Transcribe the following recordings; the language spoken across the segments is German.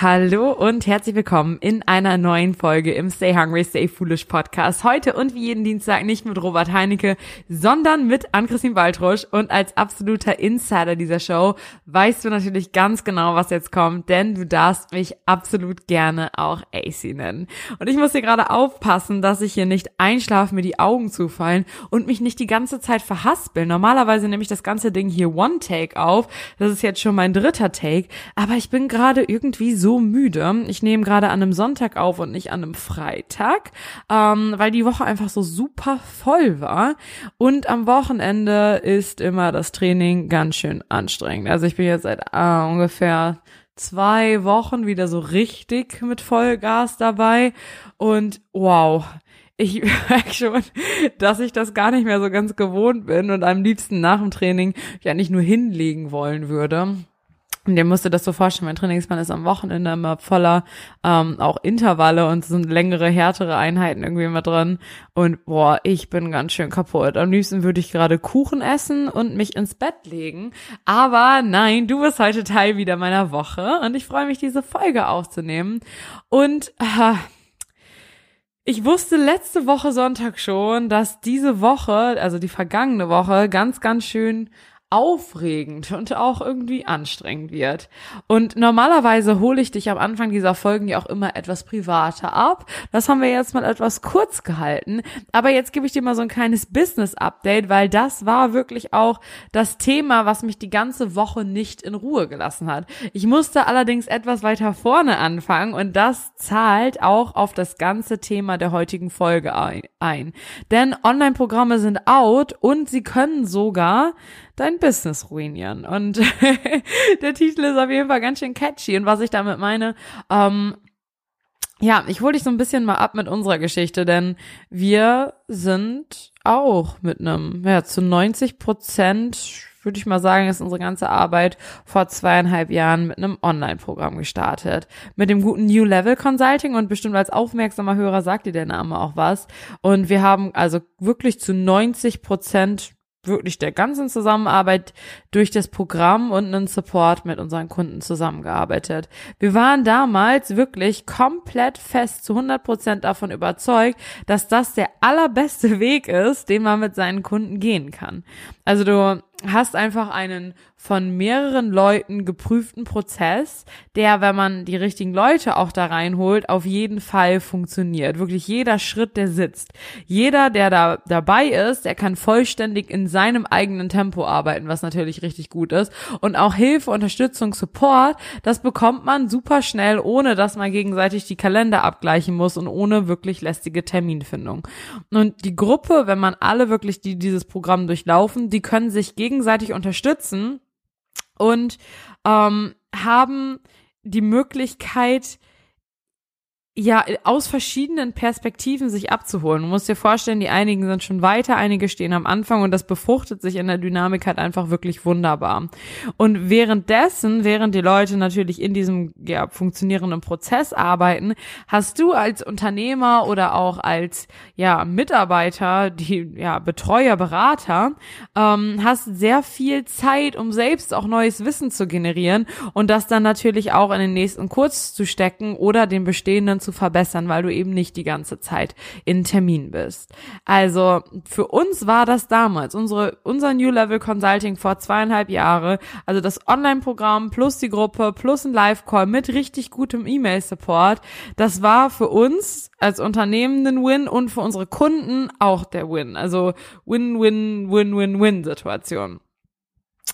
Hallo und herzlich willkommen in einer neuen Folge im Stay Hungry, Stay Foolish Podcast. Heute und wie jeden Dienstag nicht mit Robert Heinecke, sondern mit Ann-Christine Waldrusch. Und als absoluter Insider dieser Show weißt du natürlich ganz genau, was jetzt kommt, denn du darfst mich absolut gerne auch AC nennen. Und ich muss hier gerade aufpassen, dass ich hier nicht einschlafe, mir die Augen zufallen und mich nicht die ganze Zeit verhaspeln. Normalerweise nehme ich das ganze Ding hier One Take auf. Das ist jetzt schon mein dritter Take. Aber ich bin gerade irgendwie so so müde. Ich nehme gerade an einem Sonntag auf und nicht an einem Freitag, ähm, weil die Woche einfach so super voll war. Und am Wochenende ist immer das Training ganz schön anstrengend. Also ich bin jetzt seit äh, ungefähr zwei Wochen wieder so richtig mit Vollgas dabei. Und wow, ich merke schon, dass ich das gar nicht mehr so ganz gewohnt bin und am liebsten nach dem Training ja nicht nur hinlegen wollen würde. Und ihr müsst das so vorstellen, mein Trainingsplan ist am Wochenende immer voller ähm, auch Intervalle und sind längere, härtere Einheiten irgendwie immer drin. Und boah, ich bin ganz schön kaputt. Am liebsten würde ich gerade Kuchen essen und mich ins Bett legen. Aber nein, du bist heute Teil wieder meiner Woche und ich freue mich, diese Folge aufzunehmen. Und äh, ich wusste letzte Woche Sonntag schon, dass diese Woche, also die vergangene Woche, ganz, ganz schön aufregend und auch irgendwie anstrengend wird. Und normalerweise hole ich dich am Anfang dieser Folgen ja auch immer etwas privater ab. Das haben wir jetzt mal etwas kurz gehalten. Aber jetzt gebe ich dir mal so ein kleines Business-Update, weil das war wirklich auch das Thema, was mich die ganze Woche nicht in Ruhe gelassen hat. Ich musste allerdings etwas weiter vorne anfangen und das zahlt auch auf das ganze Thema der heutigen Folge ein. Denn Online-Programme sind out und sie können sogar dein Business ruinieren. Und der Titel ist auf jeden Fall ganz schön catchy. Und was ich damit meine, ähm, ja, ich hole dich so ein bisschen mal ab mit unserer Geschichte, denn wir sind auch mit einem, ja, zu 90 Prozent, würde ich mal sagen, ist unsere ganze Arbeit vor zweieinhalb Jahren mit einem Online-Programm gestartet. Mit dem guten New Level Consulting und bestimmt als aufmerksamer Hörer sagt dir der Name auch was. Und wir haben also wirklich zu 90 Prozent wirklich der ganzen Zusammenarbeit durch das Programm und einen Support mit unseren Kunden zusammengearbeitet. Wir waren damals wirklich komplett fest zu 100 Prozent davon überzeugt, dass das der allerbeste Weg ist, den man mit seinen Kunden gehen kann. Also du hast einfach einen von mehreren Leuten geprüften Prozess, der, wenn man die richtigen Leute auch da reinholt, auf jeden Fall funktioniert. Wirklich jeder Schritt, der sitzt. Jeder, der da dabei ist, der kann vollständig in seinem eigenen Tempo arbeiten, was natürlich richtig gut ist. Und auch Hilfe, Unterstützung, Support, das bekommt man super schnell, ohne dass man gegenseitig die Kalender abgleichen muss und ohne wirklich lästige Terminfindung. Und die Gruppe, wenn man alle wirklich, die dieses Programm durchlaufen, die können sich gegenseitig unterstützen und ähm, haben die Möglichkeit, ja, aus verschiedenen Perspektiven sich abzuholen. Du musst dir vorstellen, die einigen sind schon weiter, einige stehen am Anfang und das befruchtet sich in der Dynamik halt einfach wirklich wunderbar. Und währenddessen, während die Leute natürlich in diesem ja, funktionierenden Prozess arbeiten, hast du als Unternehmer oder auch als ja Mitarbeiter, die ja Betreuer, Berater, ähm, hast sehr viel Zeit, um selbst auch neues Wissen zu generieren und das dann natürlich auch in den nächsten Kurs zu stecken oder den bestehenden zu verbessern, weil du eben nicht die ganze Zeit in Termin bist. Also für uns war das damals, unsere, unser New Level Consulting vor zweieinhalb Jahre, also das Online-Programm plus die Gruppe plus ein Live-Call mit richtig gutem E-Mail-Support, das war für uns als Unternehmen ein Win und für unsere Kunden auch der Win. Also Win-Win-Win-Win-Win-Situation.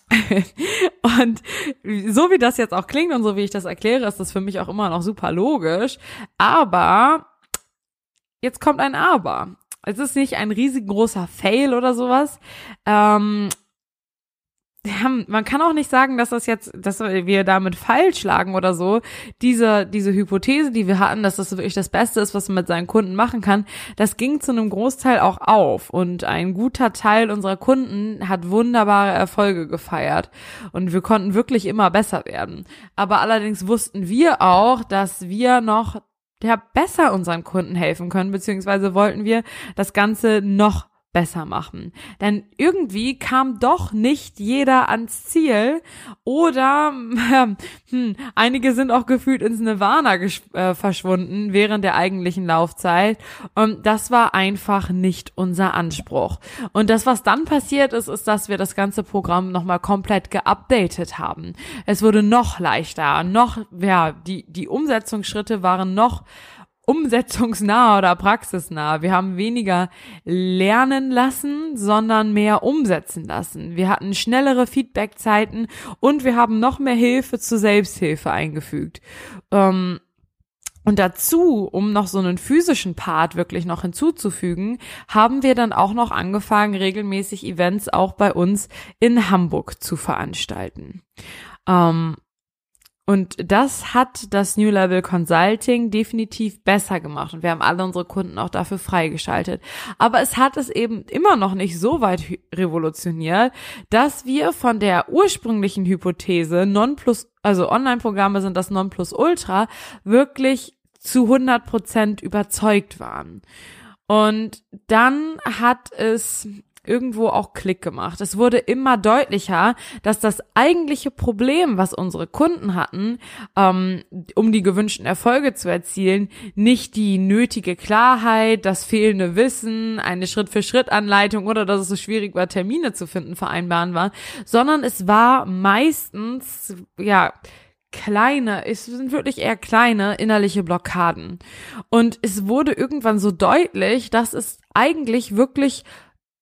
und so wie das jetzt auch klingt und so wie ich das erkläre, ist das für mich auch immer noch super logisch. Aber jetzt kommt ein Aber. Es ist nicht ein riesengroßer Fail oder sowas. Ähm, ja, man kann auch nicht sagen, dass das jetzt, dass wir damit falsch lagen oder so. Diese, diese Hypothese, die wir hatten, dass das wirklich das Beste ist, was man mit seinen Kunden machen kann, das ging zu einem Großteil auch auf. Und ein guter Teil unserer Kunden hat wunderbare Erfolge gefeiert. Und wir konnten wirklich immer besser werden. Aber allerdings wussten wir auch, dass wir noch ja, besser unseren Kunden helfen können, beziehungsweise wollten wir das Ganze noch besser machen. Denn irgendwie kam doch nicht jeder ans Ziel oder hm, einige sind auch gefühlt ins Nirvana äh, verschwunden während der eigentlichen Laufzeit. Und das war einfach nicht unser Anspruch. Und das, was dann passiert ist, ist, dass wir das ganze Programm nochmal komplett geupdatet haben. Es wurde noch leichter, noch, ja, die, die Umsetzungsschritte waren noch umsetzungsnah oder praxisnah. Wir haben weniger lernen lassen, sondern mehr umsetzen lassen. Wir hatten schnellere Feedbackzeiten und wir haben noch mehr Hilfe zur Selbsthilfe eingefügt. Ähm, und dazu, um noch so einen physischen Part wirklich noch hinzuzufügen, haben wir dann auch noch angefangen, regelmäßig Events auch bei uns in Hamburg zu veranstalten. Ähm, und das hat das New Level Consulting definitiv besser gemacht. Und wir haben alle unsere Kunden auch dafür freigeschaltet. Aber es hat es eben immer noch nicht so weit revolutioniert, dass wir von der ursprünglichen Hypothese Nonplus, also Online-Programme sind das Nonplusultra, wirklich zu 100 Prozent überzeugt waren. Und dann hat es irgendwo auch Klick gemacht. Es wurde immer deutlicher, dass das eigentliche Problem, was unsere Kunden hatten, ähm, um die gewünschten Erfolge zu erzielen, nicht die nötige Klarheit, das fehlende Wissen, eine Schritt-für-Schritt-Anleitung oder dass es so schwierig war, Termine zu finden, vereinbaren war, sondern es war meistens, ja, kleine, es sind wirklich eher kleine innerliche Blockaden. Und es wurde irgendwann so deutlich, dass es eigentlich wirklich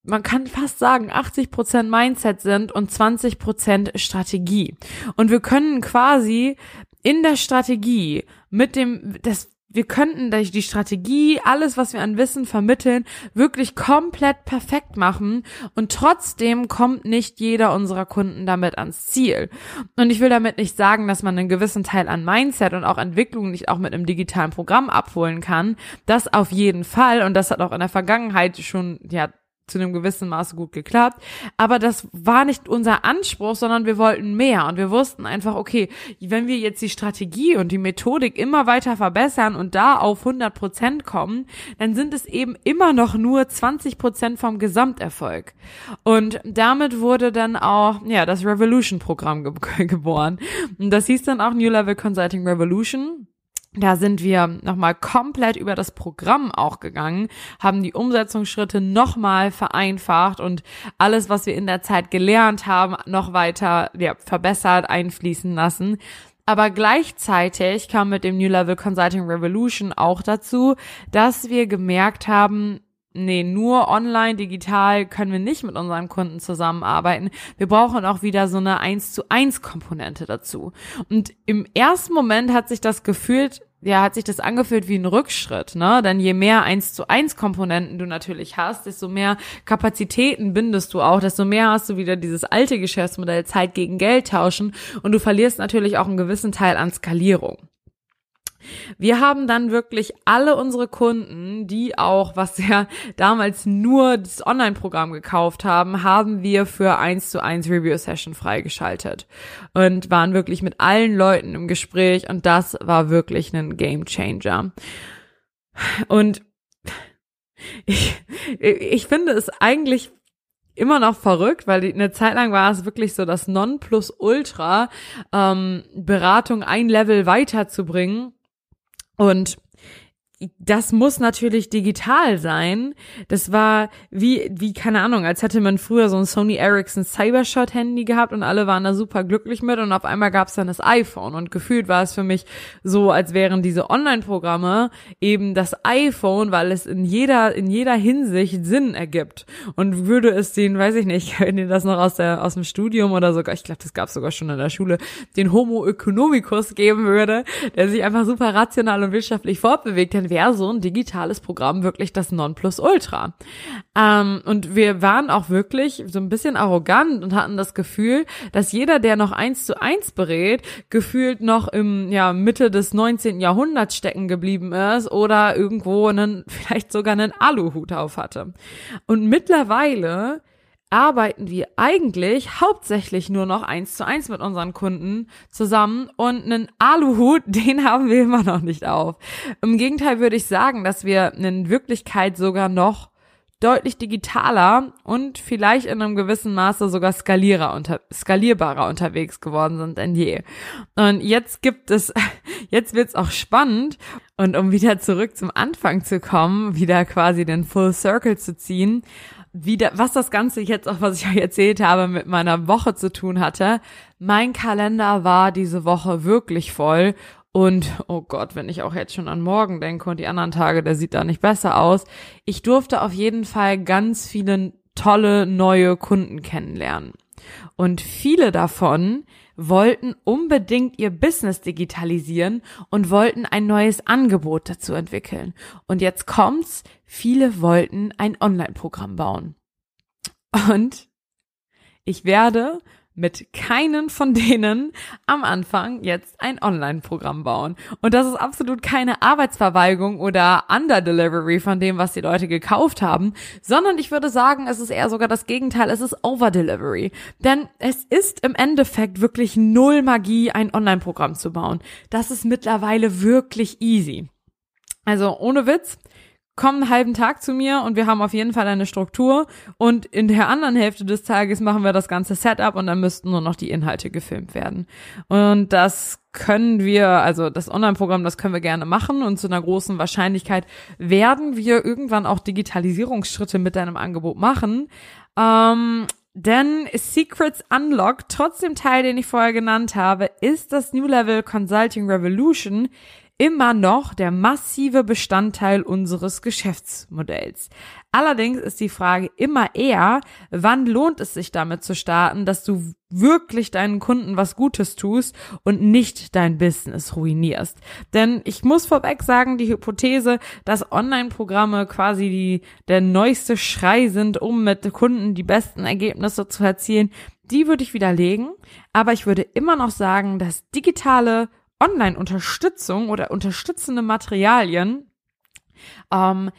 man kann fast sagen, 80 Prozent Mindset sind und 20 Prozent Strategie. Und wir können quasi in der Strategie mit dem, das, wir könnten durch die Strategie, alles, was wir an Wissen vermitteln, wirklich komplett perfekt machen und trotzdem kommt nicht jeder unserer Kunden damit ans Ziel. Und ich will damit nicht sagen, dass man einen gewissen Teil an Mindset und auch Entwicklung nicht auch mit einem digitalen Programm abholen kann. Das auf jeden Fall und das hat auch in der Vergangenheit schon, ja, zu einem gewissen Maße gut geklappt. Aber das war nicht unser Anspruch, sondern wir wollten mehr. Und wir wussten einfach, okay, wenn wir jetzt die Strategie und die Methodik immer weiter verbessern und da auf 100 Prozent kommen, dann sind es eben immer noch nur 20 Prozent vom Gesamterfolg. Und damit wurde dann auch, ja, das Revolution-Programm ge geboren. Und das hieß dann auch New Level Consulting Revolution. Da sind wir nochmal komplett über das Programm auch gegangen, haben die Umsetzungsschritte nochmal vereinfacht und alles, was wir in der Zeit gelernt haben, noch weiter ja, verbessert, einfließen lassen. Aber gleichzeitig kam mit dem New Level Consulting Revolution auch dazu, dass wir gemerkt haben, nee, nur online, digital können wir nicht mit unseren Kunden zusammenarbeiten. Wir brauchen auch wieder so eine 1 zu 1 Komponente dazu. Und im ersten Moment hat sich das gefühlt, ja, hat sich das angefühlt wie ein Rückschritt, ne? Denn je mehr 1 zu 1 Komponenten du natürlich hast, desto mehr Kapazitäten bindest du auch, desto mehr hast du wieder dieses alte Geschäftsmodell Zeit gegen Geld tauschen und du verlierst natürlich auch einen gewissen Teil an Skalierung. Wir haben dann wirklich alle unsere Kunden, die auch, was ja damals nur das Online-Programm gekauft haben, haben wir für eins zu eins Review-Session freigeschaltet und waren wirklich mit allen Leuten im Gespräch und das war wirklich ein Game Changer. Und ich, ich finde es eigentlich immer noch verrückt, weil eine Zeit lang war es wirklich so das Nonplusultra, ähm, Beratung ein Level weiterzubringen und das muss natürlich digital sein. Das war wie, wie, keine Ahnung, als hätte man früher so ein Sony Ericsson Cybershot Handy gehabt und alle waren da super glücklich mit und auf einmal gab es dann das iPhone. Und gefühlt war es für mich so, als wären diese Online-Programme eben das iPhone, weil es in jeder, in jeder Hinsicht Sinn ergibt. Und würde es den, weiß ich nicht, wenn ihr das noch aus der, aus dem Studium oder sogar, ich glaube, das gab es sogar schon in der Schule, den Homo economicus geben würde, der sich einfach super rational und wirtschaftlich fortbewegt hätte, wäre so ein digitales Programm wirklich das Nonplusultra. Ähm, und wir waren auch wirklich so ein bisschen arrogant und hatten das Gefühl, dass jeder, der noch eins zu eins berät, gefühlt noch im ja, Mitte des 19. Jahrhunderts stecken geblieben ist oder irgendwo einen, vielleicht sogar einen Aluhut auf hatte. Und mittlerweile arbeiten wir eigentlich hauptsächlich nur noch eins zu eins mit unseren Kunden zusammen und einen Aluhut, den haben wir immer noch nicht auf. Im Gegenteil würde ich sagen, dass wir in Wirklichkeit sogar noch deutlich digitaler und vielleicht in einem gewissen Maße sogar skalierer unter, skalierbarer unterwegs geworden sind denn je. Und jetzt gibt es, jetzt wird's auch spannend und um wieder zurück zum Anfang zu kommen, wieder quasi den Full Circle zu ziehen, wieder, was das Ganze jetzt auch, was ich euch erzählt habe, mit meiner Woche zu tun hatte. Mein Kalender war diese Woche wirklich voll und oh Gott, wenn ich auch jetzt schon an morgen denke und die anderen Tage, der sieht da nicht besser aus. Ich durfte auf jeden Fall ganz viele tolle neue Kunden kennenlernen. Und viele davon wollten unbedingt ihr Business digitalisieren und wollten ein neues Angebot dazu entwickeln. Und jetzt kommt's, viele wollten ein Online-Programm bauen. Und ich werde mit keinen von denen am Anfang jetzt ein Online-Programm bauen. Und das ist absolut keine Arbeitsverweigerung oder Underdelivery von dem, was die Leute gekauft haben, sondern ich würde sagen, es ist eher sogar das Gegenteil, es ist Overdelivery. Denn es ist im Endeffekt wirklich null Magie, ein Online-Programm zu bauen. Das ist mittlerweile wirklich easy. Also ohne Witz, komm einen halben Tag zu mir und wir haben auf jeden Fall eine Struktur und in der anderen Hälfte des Tages machen wir das ganze Setup und dann müssten nur noch die Inhalte gefilmt werden. Und das können wir, also das Online-Programm, das können wir gerne machen und zu einer großen Wahrscheinlichkeit werden wir irgendwann auch Digitalisierungsschritte mit deinem Angebot machen. Ähm, denn Secrets Unlock, trotz dem Teil, den ich vorher genannt habe, ist das New Level Consulting Revolution immer noch der massive Bestandteil unseres Geschäftsmodells. Allerdings ist die Frage immer eher, wann lohnt es sich damit zu starten, dass du wirklich deinen Kunden was Gutes tust und nicht dein Business ruinierst. Denn ich muss vorweg sagen, die Hypothese, dass Online-Programme quasi die, der neueste Schrei sind, um mit Kunden die besten Ergebnisse zu erzielen, die würde ich widerlegen. Aber ich würde immer noch sagen, dass digitale Online-Unterstützung oder unterstützende Materialien ähm,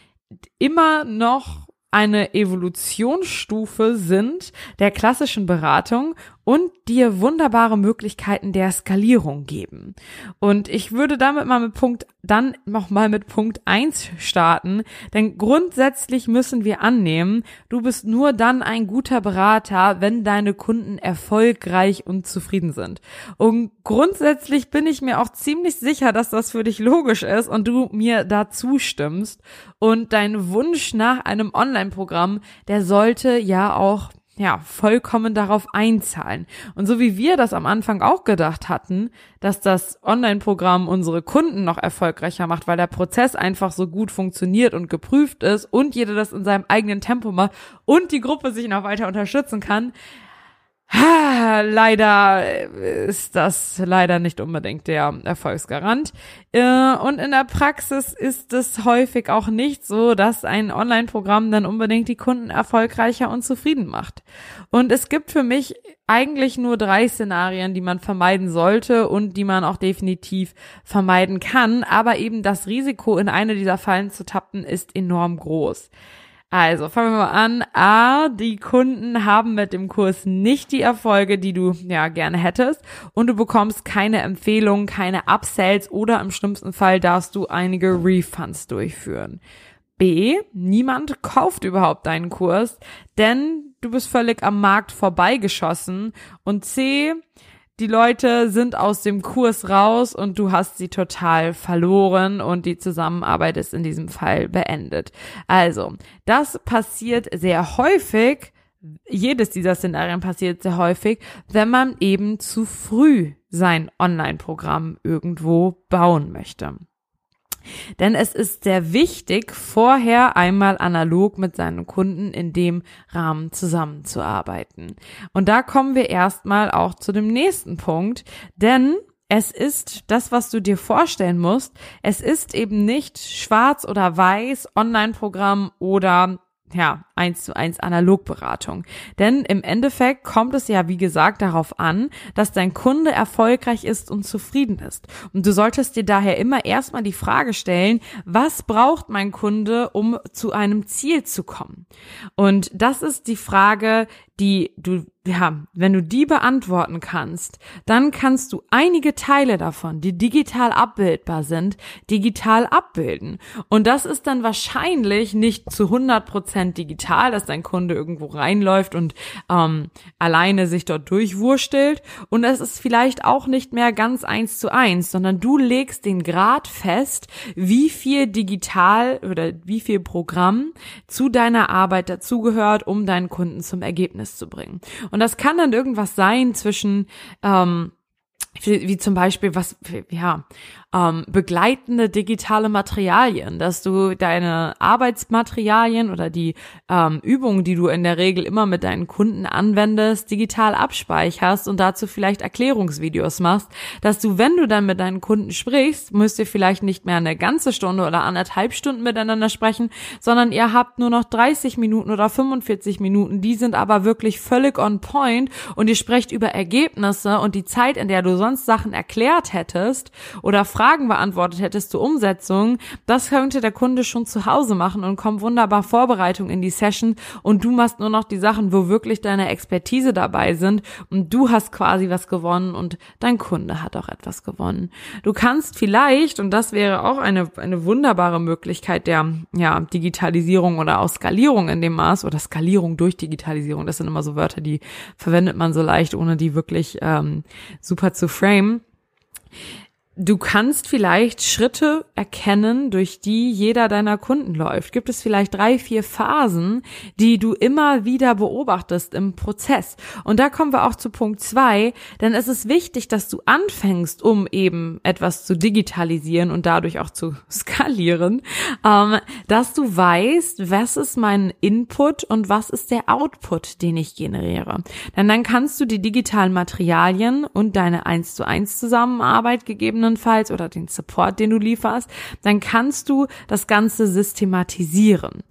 immer noch eine Evolutionsstufe sind der klassischen Beratung und dir wunderbare Möglichkeiten der Skalierung geben. Und ich würde damit mal mit Punkt, dann nochmal mit Punkt eins starten, denn grundsätzlich müssen wir annehmen, du bist nur dann ein guter Berater, wenn deine Kunden erfolgreich und zufrieden sind. Und grundsätzlich bin ich mir auch ziemlich sicher, dass das für dich logisch ist und du mir da zustimmst. Und dein Wunsch nach einem Online-Programm, der sollte ja auch ja, vollkommen darauf einzahlen. Und so wie wir das am Anfang auch gedacht hatten, dass das Online-Programm unsere Kunden noch erfolgreicher macht, weil der Prozess einfach so gut funktioniert und geprüft ist und jeder das in seinem eigenen Tempo macht und die Gruppe sich noch weiter unterstützen kann, leider ist das leider nicht unbedingt der Erfolgsgarant. Äh, und in der Praxis ist es häufig auch nicht so, dass ein Online-Programm dann unbedingt die Kunden erfolgreicher und zufrieden macht. Und es gibt für mich eigentlich nur drei Szenarien, die man vermeiden sollte und die man auch definitiv vermeiden kann. Aber eben das Risiko, in eine dieser Fallen zu tappen, ist enorm groß. Also, fangen wir mal an. A, die Kunden haben mit dem Kurs nicht die Erfolge, die du ja gerne hättest und du bekommst keine Empfehlungen, keine Upsells oder im schlimmsten Fall darfst du einige Refunds durchführen. B, niemand kauft überhaupt deinen Kurs, denn du bist völlig am Markt vorbeigeschossen und C, die Leute sind aus dem Kurs raus und du hast sie total verloren und die Zusammenarbeit ist in diesem Fall beendet. Also, das passiert sehr häufig. Jedes dieser Szenarien passiert sehr häufig, wenn man eben zu früh sein Online-Programm irgendwo bauen möchte. Denn es ist sehr wichtig, vorher einmal analog mit seinen Kunden in dem Rahmen zusammenzuarbeiten. Und da kommen wir erstmal auch zu dem nächsten Punkt, denn es ist das, was du dir vorstellen musst. Es ist eben nicht schwarz oder weiß, Online-Programm oder ja, eins zu eins Analogberatung. Denn im Endeffekt kommt es ja, wie gesagt, darauf an, dass dein Kunde erfolgreich ist und zufrieden ist. Und du solltest dir daher immer erstmal die Frage stellen, was braucht mein Kunde, um zu einem Ziel zu kommen? Und das ist die Frage, die du, ja, wenn du die beantworten kannst, dann kannst du einige Teile davon, die digital abbildbar sind, digital abbilden. Und das ist dann wahrscheinlich nicht zu 100 Prozent digital, dass dein Kunde irgendwo reinläuft und ähm, alleine sich dort durchwurstelt. Und es ist vielleicht auch nicht mehr ganz eins zu eins, sondern du legst den Grad fest, wie viel digital oder wie viel Programm zu deiner Arbeit dazugehört, um deinen Kunden zum Ergebnis Ergebnis zu bringen. Und das kann dann irgendwas sein zwischen ähm, wie zum Beispiel was, ja, ähm, begleitende digitale Materialien, dass du deine Arbeitsmaterialien oder die ähm, Übungen, die du in der Regel immer mit deinen Kunden anwendest, digital abspeicherst und dazu vielleicht Erklärungsvideos machst, dass du, wenn du dann mit deinen Kunden sprichst, müsst ihr vielleicht nicht mehr eine ganze Stunde oder anderthalb Stunden miteinander sprechen, sondern ihr habt nur noch 30 Minuten oder 45 Minuten, die sind aber wirklich völlig on point und ihr sprecht über Ergebnisse und die Zeit, in der du sonst Sachen erklärt hättest oder Fragen beantwortet hättest zur Umsetzung, das könnte der Kunde schon zu Hause machen und kommt wunderbar Vorbereitung in die Session. Und du machst nur noch die Sachen, wo wirklich deine Expertise dabei sind. Und du hast quasi was gewonnen und dein Kunde hat auch etwas gewonnen. Du kannst vielleicht, und das wäre auch eine, eine wunderbare Möglichkeit der ja, Digitalisierung oder auch Skalierung in dem Maß oder Skalierung durch Digitalisierung, das sind immer so Wörter, die verwendet man so leicht, ohne die wirklich ähm, super zu frame Du kannst vielleicht Schritte erkennen, durch die jeder deiner Kunden läuft. Gibt es vielleicht drei, vier Phasen, die du immer wieder beobachtest im Prozess? Und da kommen wir auch zu Punkt zwei, denn es ist wichtig, dass du anfängst, um eben etwas zu digitalisieren und dadurch auch zu skalieren, ähm, dass du weißt, was ist mein Input und was ist der Output, den ich generiere. Denn dann kannst du die digitalen Materialien und deine eins zu eins Zusammenarbeit gegeben gegebenenfalls oder den Support, den du lieferst, dann kannst du das Ganze systematisieren.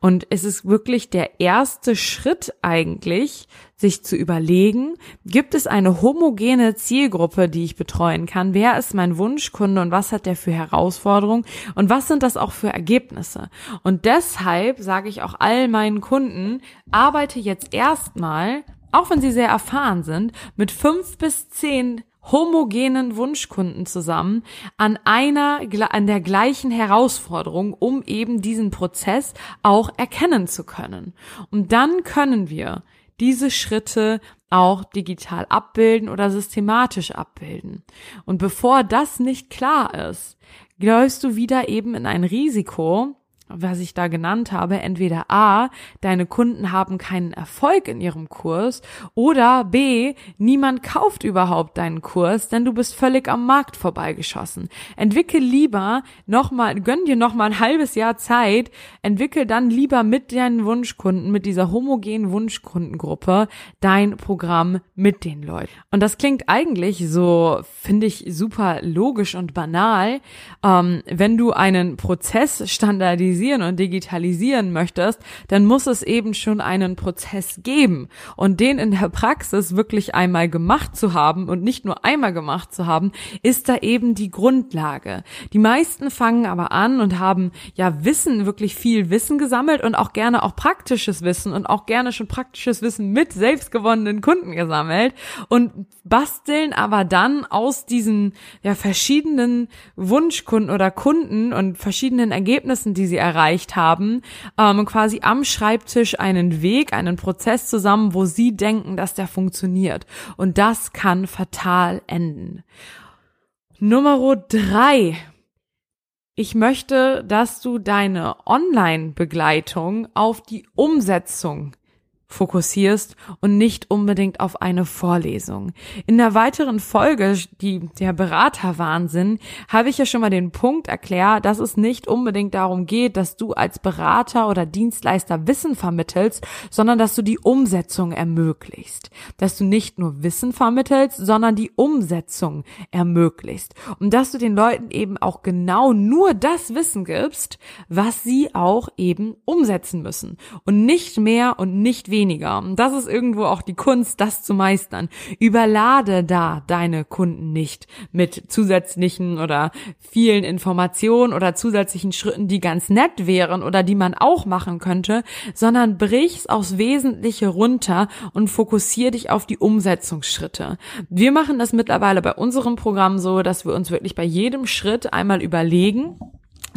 Und es ist wirklich der erste Schritt eigentlich, sich zu überlegen, gibt es eine homogene Zielgruppe, die ich betreuen kann? Wer ist mein Wunschkunde und was hat der für Herausforderungen und was sind das auch für Ergebnisse? Und deshalb sage ich auch all meinen Kunden, arbeite jetzt erstmal auch wenn sie sehr erfahren sind, mit fünf bis zehn homogenen Wunschkunden zusammen an einer, an der gleichen Herausforderung, um eben diesen Prozess auch erkennen zu können. Und dann können wir diese Schritte auch digital abbilden oder systematisch abbilden. Und bevor das nicht klar ist, läufst du wieder eben in ein Risiko, was ich da genannt habe, entweder A, deine Kunden haben keinen Erfolg in ihrem Kurs oder B, niemand kauft überhaupt deinen Kurs, denn du bist völlig am Markt vorbeigeschossen. Entwickel lieber nochmal, gönn dir nochmal ein halbes Jahr Zeit, entwickel dann lieber mit deinen Wunschkunden, mit dieser homogenen Wunschkundengruppe dein Programm mit den Leuten. Und das klingt eigentlich so, finde ich, super logisch und banal, ähm, wenn du einen Prozess standardisierst automatisieren und digitalisieren möchtest, dann muss es eben schon einen Prozess geben. Und den in der Praxis wirklich einmal gemacht zu haben und nicht nur einmal gemacht zu haben, ist da eben die Grundlage. Die meisten fangen aber an und haben ja Wissen, wirklich viel Wissen gesammelt und auch gerne auch praktisches Wissen und auch gerne schon praktisches Wissen mit selbstgewonnenen Kunden gesammelt und basteln aber dann aus diesen ja verschiedenen Wunschkunden oder Kunden und verschiedenen Ergebnissen, die sie erreicht haben, ähm, quasi am Schreibtisch einen Weg, einen Prozess zusammen, wo sie denken, dass der funktioniert. Und das kann fatal enden. Nummer drei. Ich möchte, dass du deine Online-Begleitung auf die Umsetzung fokussierst und nicht unbedingt auf eine Vorlesung. In der weiteren Folge, die der Beraterwahnsinn, habe ich ja schon mal den Punkt erklärt, dass es nicht unbedingt darum geht, dass du als Berater oder Dienstleister Wissen vermittelst, sondern dass du die Umsetzung ermöglicht. Dass du nicht nur Wissen vermittelst, sondern die Umsetzung ermöglicht. Und dass du den Leuten eben auch genau nur das Wissen gibst, was sie auch eben umsetzen müssen. Und nicht mehr und nicht weniger weniger. Und das ist irgendwo auch die Kunst, das zu meistern. Überlade da deine Kunden nicht mit zusätzlichen oder vielen Informationen oder zusätzlichen Schritten, die ganz nett wären oder die man auch machen könnte, sondern brich's aufs Wesentliche runter und fokussier dich auf die Umsetzungsschritte. Wir machen das mittlerweile bei unserem Programm so, dass wir uns wirklich bei jedem Schritt einmal überlegen,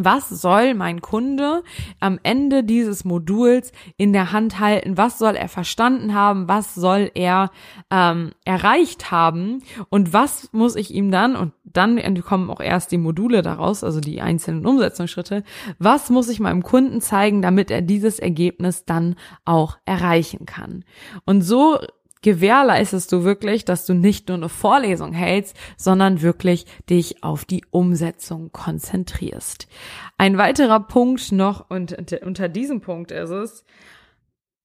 was soll mein Kunde am Ende dieses Moduls in der Hand halten? Was soll er verstanden haben? Was soll er ähm, erreicht haben? Und was muss ich ihm dann, und dann kommen auch erst die Module daraus, also die einzelnen Umsetzungsschritte, was muss ich meinem Kunden zeigen, damit er dieses Ergebnis dann auch erreichen kann? Und so gewährleistest du wirklich, dass du nicht nur eine Vorlesung hältst, sondern wirklich dich auf die Umsetzung konzentrierst. Ein weiterer Punkt noch und unter diesem Punkt ist es,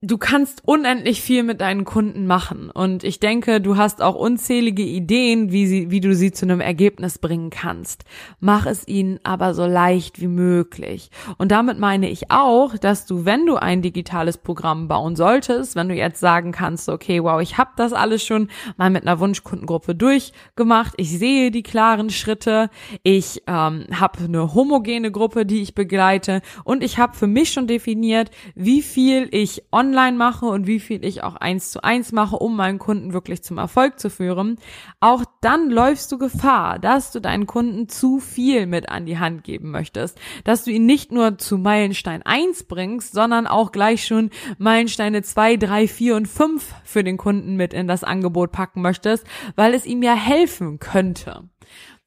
du kannst unendlich viel mit deinen Kunden machen. Und ich denke, du hast auch unzählige Ideen, wie, sie, wie du sie zu einem Ergebnis bringen kannst. Mach es ihnen aber so leicht wie möglich. Und damit meine ich auch, dass du, wenn du ein digitales Programm bauen solltest, wenn du jetzt sagen kannst, okay, wow, ich habe das alles schon mal mit einer Wunschkundengruppe durchgemacht, ich sehe die klaren Schritte, ich ähm, habe eine homogene Gruppe, die ich begleite und ich habe für mich schon definiert, wie viel ich online online mache und wie viel ich auch eins zu eins mache, um meinen Kunden wirklich zum Erfolg zu führen, auch dann läufst du Gefahr, dass du deinen Kunden zu viel mit an die Hand geben möchtest, dass du ihn nicht nur zu Meilenstein 1 bringst, sondern auch gleich schon Meilensteine 2, 3, 4 und 5 für den Kunden mit in das Angebot packen möchtest, weil es ihm ja helfen könnte.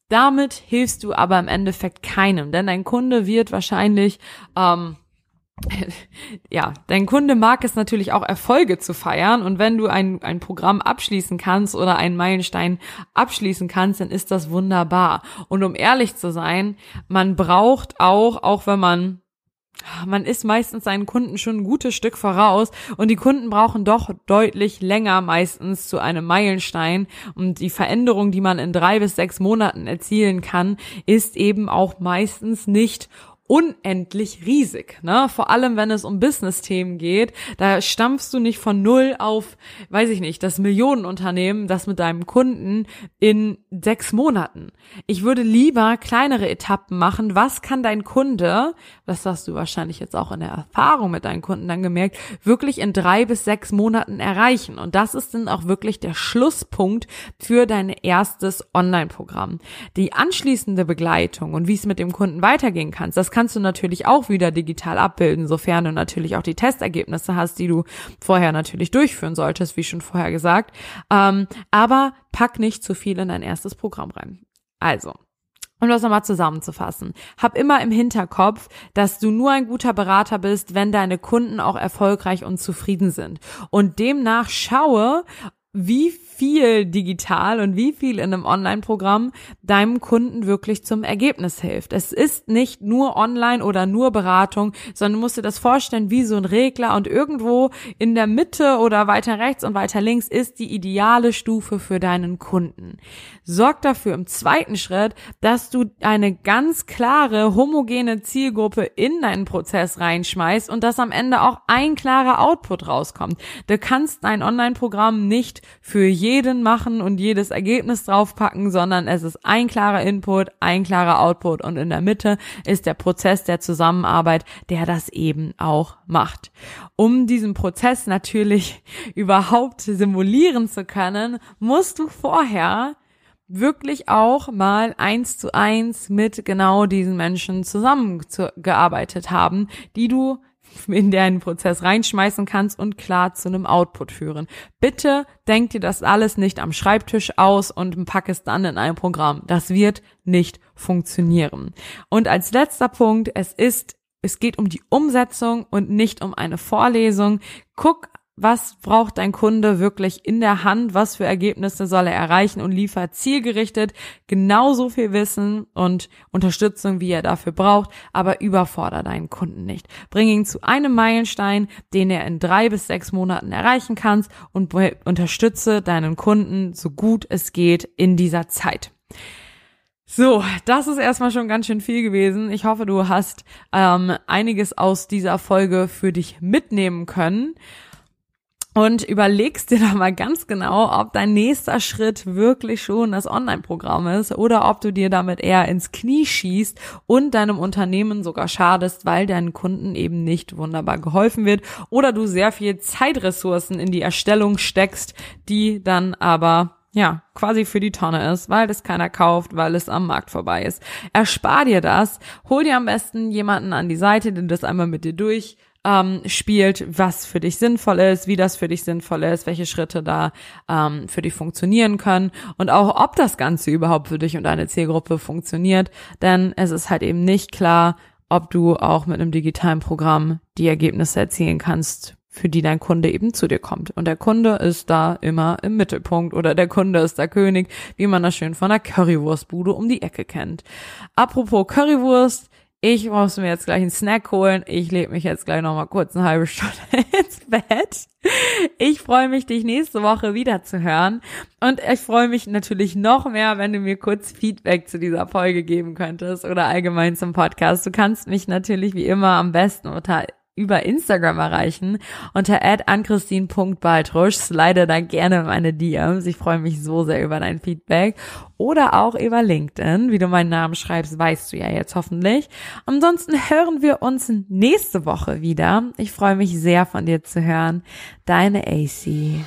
Damit hilfst du aber im Endeffekt keinem, denn dein Kunde wird wahrscheinlich ähm, ja, dein Kunde mag es natürlich auch Erfolge zu feiern. Und wenn du ein, ein Programm abschließen kannst oder einen Meilenstein abschließen kannst, dann ist das wunderbar. Und um ehrlich zu sein, man braucht auch, auch wenn man man ist meistens seinen Kunden schon ein gutes Stück voraus. Und die Kunden brauchen doch deutlich länger meistens zu einem Meilenstein. Und die Veränderung, die man in drei bis sechs Monaten erzielen kann, ist eben auch meistens nicht unendlich riesig, ne? Vor allem, wenn es um Business-Themen geht, da stampfst du nicht von null auf, weiß ich nicht, das Millionenunternehmen, das mit deinem Kunden in sechs Monaten. Ich würde lieber kleinere Etappen machen. Was kann dein Kunde, das hast du wahrscheinlich jetzt auch in der Erfahrung mit deinen Kunden dann gemerkt, wirklich in drei bis sechs Monaten erreichen? Und das ist dann auch wirklich der Schlusspunkt für dein erstes Online-Programm. Die anschließende Begleitung und wie es mit dem Kunden weitergehen kann, das kann kannst du natürlich auch wieder digital abbilden, sofern du natürlich auch die Testergebnisse hast, die du vorher natürlich durchführen solltest, wie schon vorher gesagt. Ähm, aber pack nicht zu viel in dein erstes Programm rein. Also, um das nochmal zusammenzufassen. Hab immer im Hinterkopf, dass du nur ein guter Berater bist, wenn deine Kunden auch erfolgreich und zufrieden sind. Und demnach schaue, wie viel digital und wie viel in einem Online-Programm deinem Kunden wirklich zum Ergebnis hilft. Es ist nicht nur Online oder nur Beratung, sondern du musst dir das vorstellen wie so ein Regler und irgendwo in der Mitte oder weiter rechts und weiter links ist die ideale Stufe für deinen Kunden. Sorg dafür im zweiten Schritt, dass du eine ganz klare, homogene Zielgruppe in deinen Prozess reinschmeißt und dass am Ende auch ein klarer Output rauskommt. Du kannst dein Online-Programm nicht für jeden machen und jedes Ergebnis draufpacken, sondern es ist ein klarer Input, ein klarer Output und in der Mitte ist der Prozess der Zusammenarbeit, der das eben auch macht. Um diesen Prozess natürlich überhaupt simulieren zu können, musst du vorher wirklich auch mal eins zu eins mit genau diesen Menschen zusammengearbeitet haben, die du in deinen Prozess reinschmeißen kannst und klar zu einem Output führen. Bitte denk dir das alles nicht am Schreibtisch aus und pack es dann in ein Programm. Das wird nicht funktionieren. Und als letzter Punkt, es ist, es geht um die Umsetzung und nicht um eine Vorlesung. Guck was braucht dein Kunde wirklich in der Hand, was für Ergebnisse soll er erreichen und liefert zielgerichtet genauso viel Wissen und Unterstützung, wie er dafür braucht, aber überfordere deinen Kunden nicht. Bring ihn zu einem Meilenstein, den er in drei bis sechs Monaten erreichen kannst und unterstütze deinen Kunden so gut es geht in dieser Zeit. So, das ist erstmal schon ganz schön viel gewesen. Ich hoffe, du hast ähm, einiges aus dieser Folge für dich mitnehmen können und überlegst dir doch mal ganz genau, ob dein nächster Schritt wirklich schon das Online-Programm ist oder ob du dir damit eher ins Knie schießt und deinem Unternehmen sogar schadest, weil deinen Kunden eben nicht wunderbar geholfen wird oder du sehr viel Zeitressourcen in die Erstellung steckst, die dann aber ja, quasi für die Tonne ist, weil das keiner kauft, weil es am Markt vorbei ist. Erspar dir das, hol dir am besten jemanden an die Seite, der das einmal mit dir durch ähm, spielt, was für dich sinnvoll ist, wie das für dich sinnvoll ist, welche Schritte da ähm, für dich funktionieren können und auch, ob das Ganze überhaupt für dich und deine Zielgruppe funktioniert. Denn es ist halt eben nicht klar, ob du auch mit einem digitalen Programm die Ergebnisse erzielen kannst, für die dein Kunde eben zu dir kommt. Und der Kunde ist da immer im Mittelpunkt oder der Kunde ist der König, wie man das schön von der Currywurstbude um die Ecke kennt. Apropos Currywurst, ich muss mir jetzt gleich einen Snack holen. Ich lege mich jetzt gleich noch mal kurz eine halbe Stunde ins Bett. Ich freue mich, dich nächste Woche wieder zu hören. Und ich freue mich natürlich noch mehr, wenn du mir kurz Feedback zu dieser Folge geben könntest oder allgemein zum Podcast. Du kannst mich natürlich wie immer am besten unter über Instagram erreichen unter @anchristine.baltrusch. Slide da gerne meine DMs. Ich freue mich so sehr über dein Feedback oder auch über LinkedIn. Wie du meinen Namen schreibst, weißt du ja jetzt hoffentlich. Ansonsten hören wir uns nächste Woche wieder. Ich freue mich sehr von dir zu hören. Deine AC.